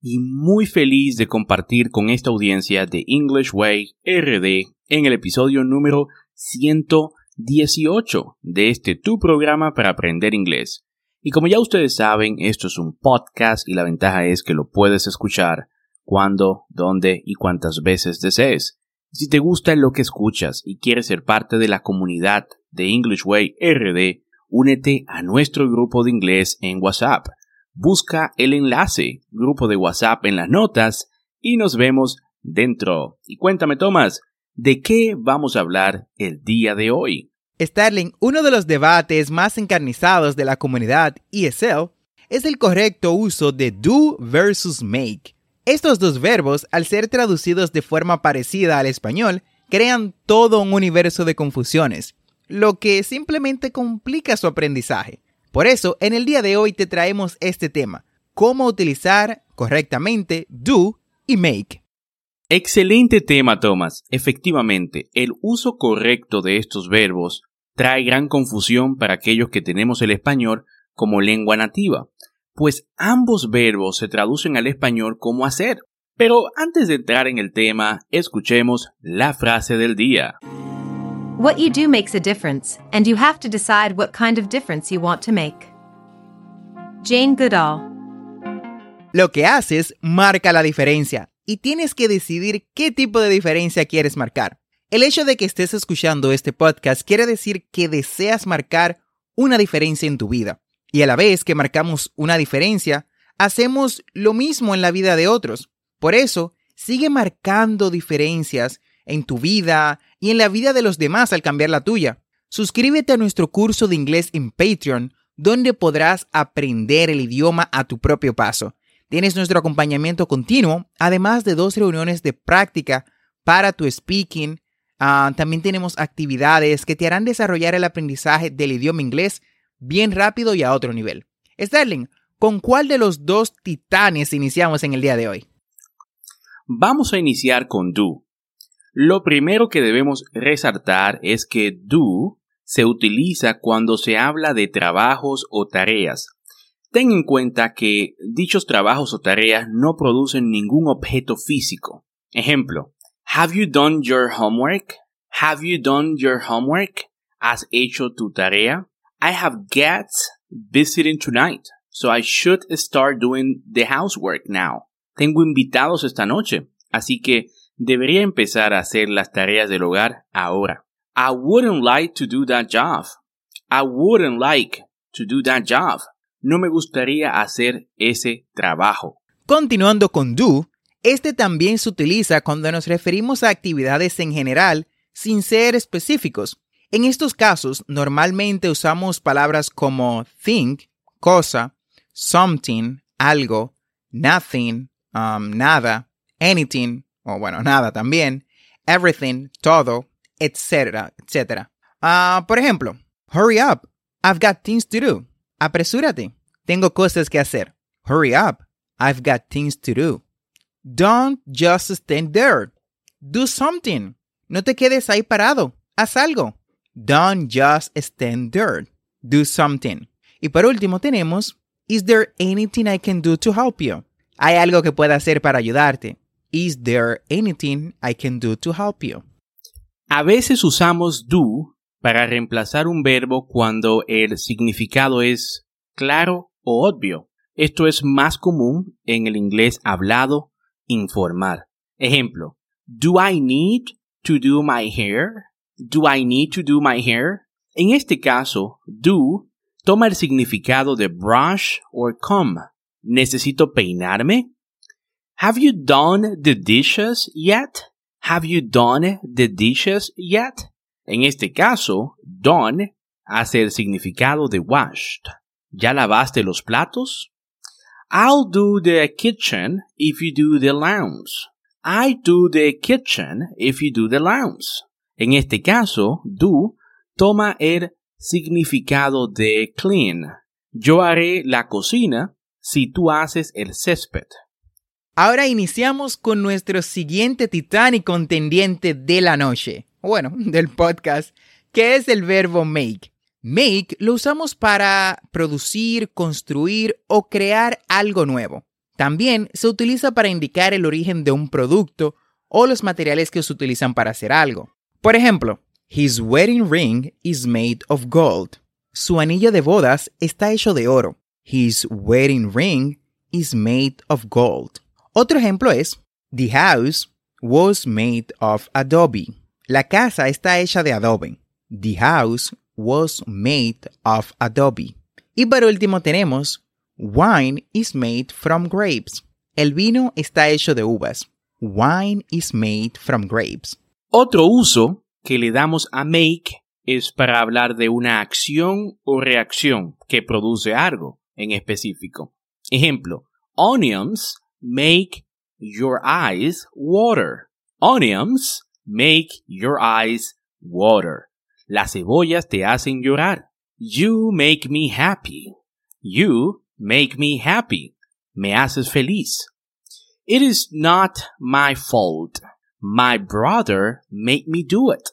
y muy feliz de compartir con esta audiencia de English Way RD en el episodio número 118 de este tu programa para aprender inglés. Y como ya ustedes saben, esto es un podcast y la ventaja es que lo puedes escuchar cuando, dónde y cuántas veces desees. Si te gusta lo que escuchas y quieres ser parte de la comunidad de English Way RD, únete a nuestro grupo de inglés en WhatsApp busca el enlace, grupo de WhatsApp en las notas y nos vemos dentro. Y cuéntame, Tomás, ¿de qué vamos a hablar el día de hoy? Starling, uno de los debates más encarnizados de la comunidad ESL es el correcto uso de do versus make. Estos dos verbos, al ser traducidos de forma parecida al español, crean todo un universo de confusiones, lo que simplemente complica su aprendizaje. Por eso, en el día de hoy te traemos este tema, cómo utilizar correctamente do y make. Excelente tema, Thomas. Efectivamente, el uso correcto de estos verbos trae gran confusión para aquellos que tenemos el español como lengua nativa, pues ambos verbos se traducen al español como hacer. Pero antes de entrar en el tema, escuchemos la frase del día. What you do makes a difference, and you have to decide what kind of difference you want to make. Jane Goodall. Lo que haces marca la diferencia y tienes que decidir qué tipo de diferencia quieres marcar. El hecho de que estés escuchando este podcast quiere decir que deseas marcar una diferencia en tu vida. Y a la vez que marcamos una diferencia, hacemos lo mismo en la vida de otros. Por eso, sigue marcando diferencias en tu vida y en la vida de los demás al cambiar la tuya. Suscríbete a nuestro curso de inglés en Patreon, donde podrás aprender el idioma a tu propio paso. Tienes nuestro acompañamiento continuo, además de dos reuniones de práctica para tu speaking. Ah, también tenemos actividades que te harán desarrollar el aprendizaje del idioma inglés bien rápido y a otro nivel. Sterling, ¿con cuál de los dos titanes iniciamos en el día de hoy? Vamos a iniciar con Do. Lo primero que debemos resaltar es que do se utiliza cuando se habla de trabajos o tareas. Ten en cuenta que dichos trabajos o tareas no producen ningún objeto físico. Ejemplo, Have you done your homework? Have you done your homework? ¿Has hecho tu tarea? I have guests visiting tonight, so I should start doing the housework now. Tengo invitados esta noche, así que Debería empezar a hacer las tareas del hogar ahora. I wouldn't like to do that job. I wouldn't like to do that job. No me gustaría hacer ese trabajo. Continuando con do, este también se utiliza cuando nos referimos a actividades en general sin ser específicos. En estos casos, normalmente usamos palabras como think, cosa, something, algo, nothing, um, nada, anything, o bueno, nada también, everything, todo, etcétera, etcétera. Ah, por ejemplo, hurry up, I've got things to do. Apresúrate, tengo cosas que hacer. Hurry up, I've got things to do. Don't just stand there. Do something. No te quedes ahí parado. haz algo. Don't just stand there. Do something. Y por último tenemos, Is there anything I can do to help you? ¿Hay algo que pueda hacer para ayudarte? Is there anything I can do to help you? A veces usamos do para reemplazar un verbo cuando el significado es claro o obvio. Esto es más común en el inglés hablado informal. Ejemplo, Do I need to do my hair? Do I need to do my hair? En este caso, do toma el significado de brush or comb. ¿Necesito peinarme? Have you done the dishes yet? Have you done the dishes yet? En este caso, done hace el significado de washed. ¿Ya lavaste los platos? I'll do the kitchen if you do the lounge. I do the kitchen if you do the lounge. En este caso, do toma el significado de clean. Yo haré la cocina si tú haces el césped. Ahora iniciamos con nuestro siguiente titán y contendiente de la noche, bueno, del podcast, que es el verbo make. Make lo usamos para producir, construir o crear algo nuevo. También se utiliza para indicar el origen de un producto o los materiales que se utilizan para hacer algo. Por ejemplo, His wedding ring is made of gold. Su anillo de bodas está hecho de oro. His wedding ring is made of gold. Otro ejemplo es, The house was made of adobe. La casa está hecha de adobe. The house was made of adobe. Y por último tenemos, Wine is made from grapes. El vino está hecho de uvas. Wine is made from grapes. Otro uso que le damos a make es para hablar de una acción o reacción que produce algo en específico. Ejemplo, onions make your eyes water. Onions make your eyes water. Las cebollas te hacen llorar. You make me happy. You make me happy. Me haces feliz. It is not my fault. My brother made me do it.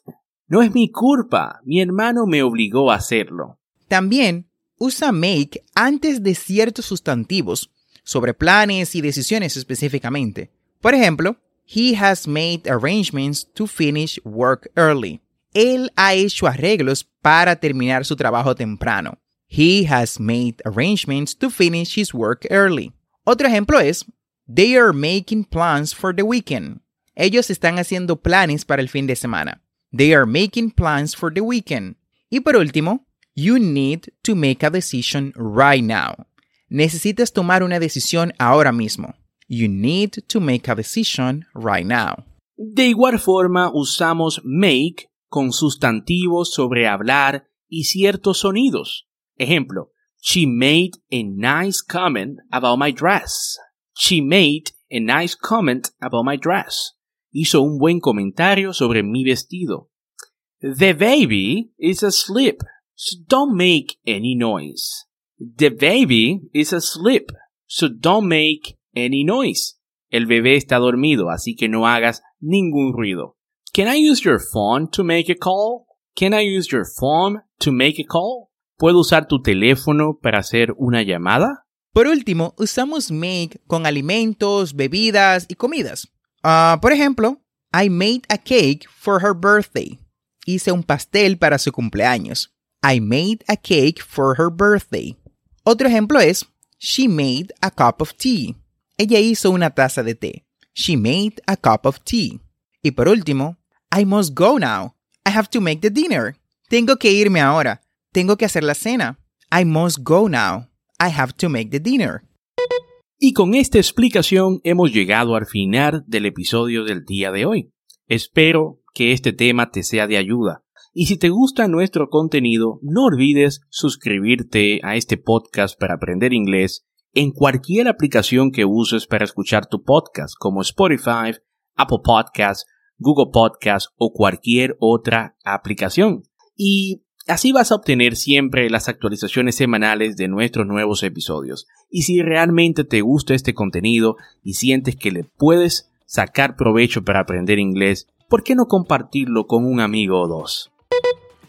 No es mi culpa. Mi hermano me obligó a hacerlo. También usa make antes de ciertos sustantivos sobre planes y decisiones específicamente. Por ejemplo, he has made arrangements to finish work early. Él ha hecho arreglos para terminar su trabajo temprano. He has made arrangements to finish his work early. Otro ejemplo es, they are making plans for the weekend. Ellos están haciendo planes para el fin de semana. They are making plans for the weekend. Y por último, you need to make a decision right now. Necesitas tomar una decisión ahora mismo. You need to make a decision right now. De igual forma, usamos make con sustantivos sobre hablar y ciertos sonidos. Ejemplo, she made a nice comment about my dress. She made a nice comment about my dress hizo un buen comentario sobre mi vestido. The baby is asleep, so don't make any noise. The baby is asleep, so don't make any noise. El bebé está dormido, así que no hagas ningún ruido. Can I use your phone to make a call? Can I use your phone to make a call? ¿Puedo usar tu teléfono para hacer una llamada? Por último, usamos make con alimentos, bebidas y comidas. Uh, por ejemplo, I made a cake for her birthday. Hice un pastel para su cumpleaños. I made a cake for her birthday. Otro ejemplo es, she made a cup of tea. Ella hizo una taza de té. She made a cup of tea. Y por último, I must go now. I have to make the dinner. Tengo que irme ahora. Tengo que hacer la cena. I must go now. I have to make the dinner. Y con esta explicación hemos llegado al final del episodio del día de hoy. Espero que este tema te sea de ayuda. Y si te gusta nuestro contenido, no olvides suscribirte a este podcast para aprender inglés en cualquier aplicación que uses para escuchar tu podcast, como Spotify, Apple Podcasts, Google Podcasts o cualquier otra aplicación. Y Así vas a obtener siempre las actualizaciones semanales de nuestros nuevos episodios. Y si realmente te gusta este contenido y sientes que le puedes sacar provecho para aprender inglés, ¿por qué no compartirlo con un amigo o dos?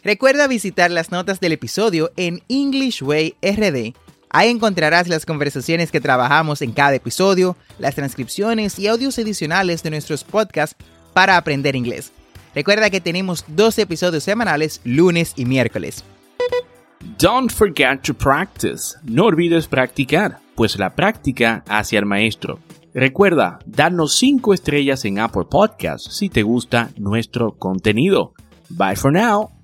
Recuerda visitar las notas del episodio en English Way RD. Ahí encontrarás las conversaciones que trabajamos en cada episodio, las transcripciones y audios adicionales de nuestros podcasts para aprender inglés. Recuerda que tenemos dos episodios semanales, lunes y miércoles. Don't forget to practice. No olvides practicar, pues la práctica hace al maestro. Recuerda, darnos 5 estrellas en Apple Podcasts si te gusta nuestro contenido. Bye for now.